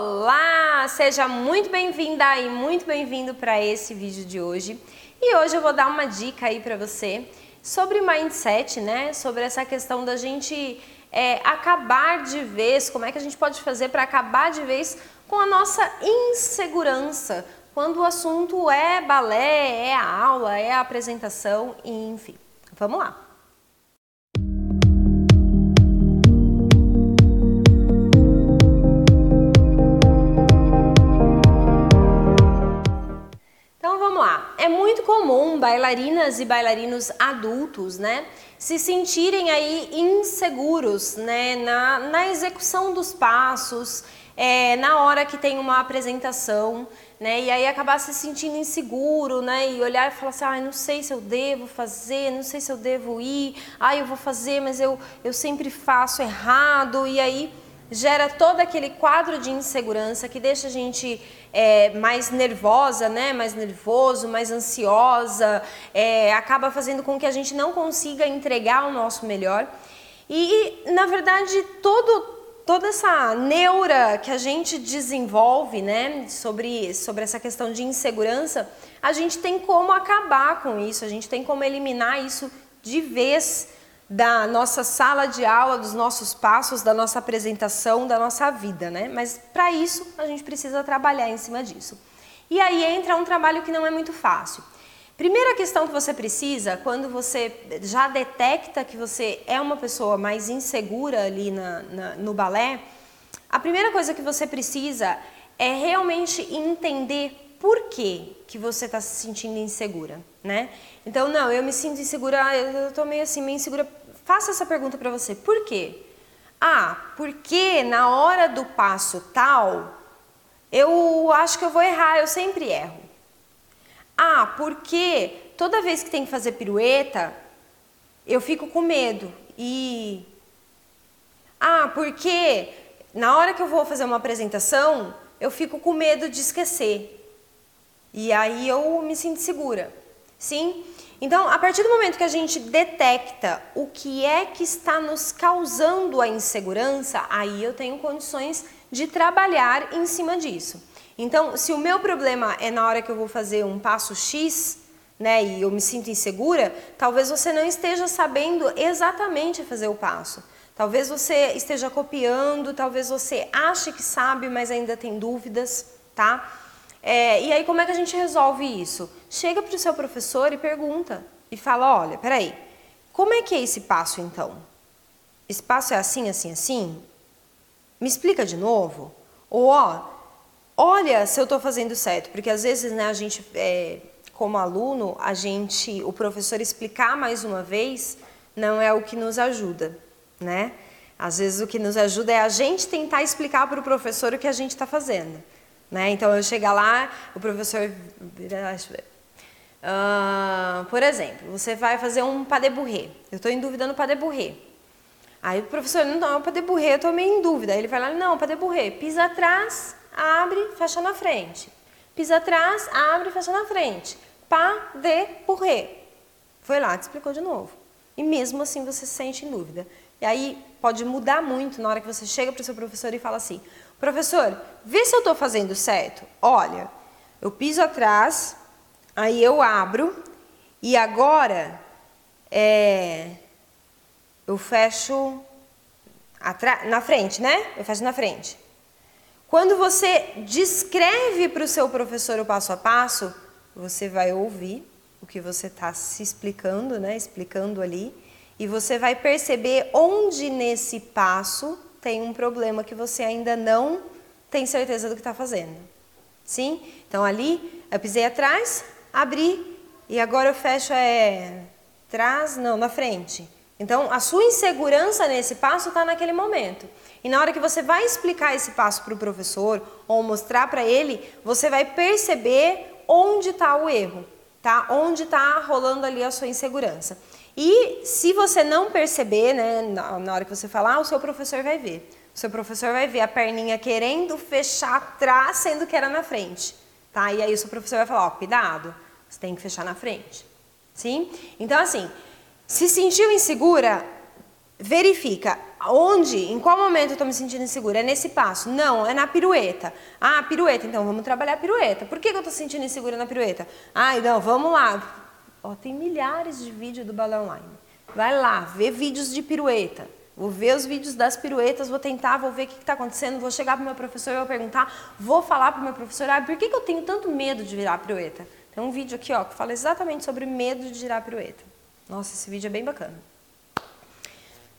Olá, seja muito bem-vinda e muito bem-vindo para esse vídeo de hoje. E hoje eu vou dar uma dica aí para você sobre mindset, né? Sobre essa questão da gente é, acabar de vez, como é que a gente pode fazer para acabar de vez com a nossa insegurança quando o assunto é balé, é a aula, é a apresentação, enfim. Vamos lá. Bailarinas e bailarinos adultos, né, se sentirem aí inseguros, né, na, na execução dos passos, é, na hora que tem uma apresentação, né, e aí acabar se sentindo inseguro, né, e olhar e falar assim, ah, não sei se eu devo fazer, não sei se eu devo ir, ah, eu vou fazer, mas eu, eu sempre faço errado, e aí gera todo aquele quadro de insegurança que deixa a gente é, mais nervosa, né? mais nervoso, mais ansiosa, é, acaba fazendo com que a gente não consiga entregar o nosso melhor. E, na verdade, todo, toda essa neura que a gente desenvolve né? sobre, sobre essa questão de insegurança, a gente tem como acabar com isso, a gente tem como eliminar isso de vez da nossa sala de aula, dos nossos passos, da nossa apresentação, da nossa vida, né? Mas para isso a gente precisa trabalhar em cima disso. E aí entra um trabalho que não é muito fácil. Primeira questão que você precisa, quando você já detecta que você é uma pessoa mais insegura ali na, na, no balé, a primeira coisa que você precisa é realmente entender por que, que você está se sentindo insegura, né? Então, não, eu me sinto insegura, eu estou meio assim, meio insegura Faça essa pergunta para você. Por quê? Ah, porque na hora do passo tal, eu acho que eu vou errar, eu sempre erro. Ah, porque toda vez que tem que fazer pirueta, eu fico com medo. E Ah, porque na hora que eu vou fazer uma apresentação, eu fico com medo de esquecer. E aí eu me sinto segura. Sim? Então, a partir do momento que a gente detecta o que é que está nos causando a insegurança, aí eu tenho condições de trabalhar em cima disso. Então, se o meu problema é na hora que eu vou fazer um passo X, né, e eu me sinto insegura, talvez você não esteja sabendo exatamente fazer o passo. Talvez você esteja copiando, talvez você ache que sabe, mas ainda tem dúvidas, tá? É, e aí como é que a gente resolve isso? Chega para o seu professor e pergunta e fala, olha, peraí, como é que é esse passo então? Esse passo é assim, assim, assim? Me explica de novo? Ou ó, olha se eu estou fazendo certo, porque às vezes né, a gente, é, como aluno, a gente, o professor explicar mais uma vez não é o que nos ajuda, né? Às vezes o que nos ajuda é a gente tentar explicar para o professor o que a gente está fazendo. Né? Então eu chegar lá, o professor. Uh, por exemplo, você vai fazer um pas de bourrée. Eu estou em dúvida no pas de bourrée. Aí o professor, não, é pas de bourrée, eu estou meio em dúvida. Aí ele vai lá, não, pas de bourrée, pisa atrás, abre, fecha na frente. Pisa atrás, abre, fecha na frente. Pas de bourrée. Foi lá, te explicou de novo. E mesmo assim você se sente em dúvida. E aí pode mudar muito na hora que você chega para o seu professor e fala assim: Professor, vê se eu estou fazendo certo. Olha, eu piso atrás, aí eu abro e agora é, eu fecho na frente, né? Eu fecho na frente. Quando você descreve para o seu professor o passo a passo, você vai ouvir o que você está se explicando, né? Explicando ali, e você vai perceber onde nesse passo tem um problema que você ainda não tem certeza do que está fazendo. Sim? Então ali eu pisei atrás, abri e agora eu fecho é atrás, não, na frente. Então a sua insegurança nesse passo está naquele momento. E na hora que você vai explicar esse passo para o professor ou mostrar para ele, você vai perceber onde está o erro, tá? Onde está rolando ali a sua insegurança. E se você não perceber, né, na, hora que você falar, o seu professor vai ver. O seu professor vai ver a perninha querendo fechar atrás, sendo que era na frente. Tá? E aí o seu professor vai falar, ó, cuidado, você tem que fechar na frente. Sim? Então, assim, se sentiu insegura, verifica Onde? Em qual momento eu estou me sentindo insegura? É nesse passo? Não, é na pirueta. Ah, pirueta, então vamos trabalhar a pirueta. Por que, que eu estou sentindo insegura na pirueta? Ah, não, vamos lá. Ó, tem milhares de vídeos do balé online. Vai lá, vê vídeos de pirueta. Vou ver os vídeos das piruetas, vou tentar, vou ver o que está acontecendo, vou chegar para o meu professor e vou perguntar, vou falar para o meu professor, ah, por que, que eu tenho tanto medo de virar pirueta? Tem um vídeo aqui ó, que fala exatamente sobre medo de girar pirueta. Nossa, esse vídeo é bem bacana.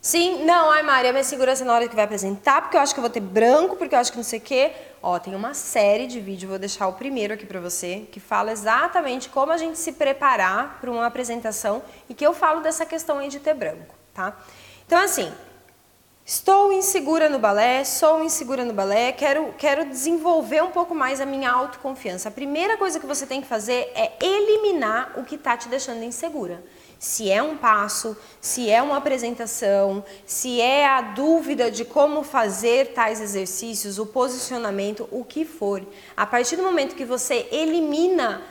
Sim, não, ai Maria, minha segurança na hora que vai apresentar, porque eu acho que eu vou ter branco, porque eu acho que não sei o quê. Ó, tem uma série de vídeos, vou deixar o primeiro aqui pra você, que fala exatamente como a gente se preparar para uma apresentação e que eu falo dessa questão aí de ter branco, tá? Então, assim, estou insegura no balé, sou insegura no balé, quero, quero desenvolver um pouco mais a minha autoconfiança. A primeira coisa que você tem que fazer é eliminar o que está te deixando insegura se é um passo, se é uma apresentação, se é a dúvida de como fazer tais exercícios, o posicionamento, o que for. A partir do momento que você elimina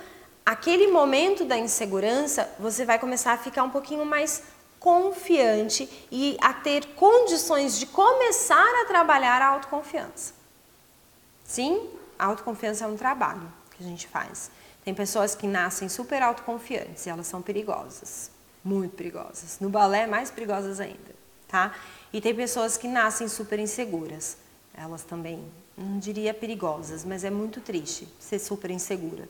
aquele momento da insegurança, você vai começar a ficar um pouquinho mais confiante e a ter condições de começar a trabalhar a autoconfiança. Sim, a autoconfiança é um trabalho que a gente faz. Tem pessoas que nascem super autoconfiantes e elas são perigosas muito perigosas. No balé, mais perigosas ainda, tá? E tem pessoas que nascem super inseguras. Elas também, não diria perigosas, mas é muito triste ser super insegura.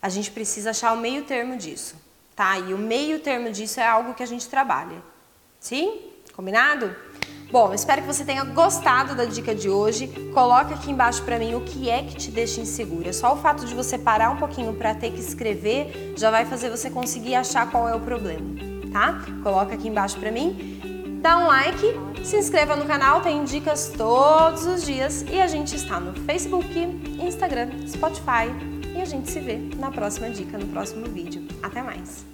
A gente precisa achar o meio termo disso, tá? E o meio termo disso é algo que a gente trabalha. Sim? Combinado? Bom, espero que você tenha gostado da dica de hoje. Coloca aqui embaixo para mim o que é que te deixa insegura. Só o fato de você parar um pouquinho para ter que escrever já vai fazer você conseguir achar qual é o problema, tá? Coloca aqui embaixo para mim. Dá um like, se inscreva no canal, tem dicas todos os dias e a gente está no Facebook, Instagram, Spotify e a gente se vê na próxima dica, no próximo vídeo. Até mais!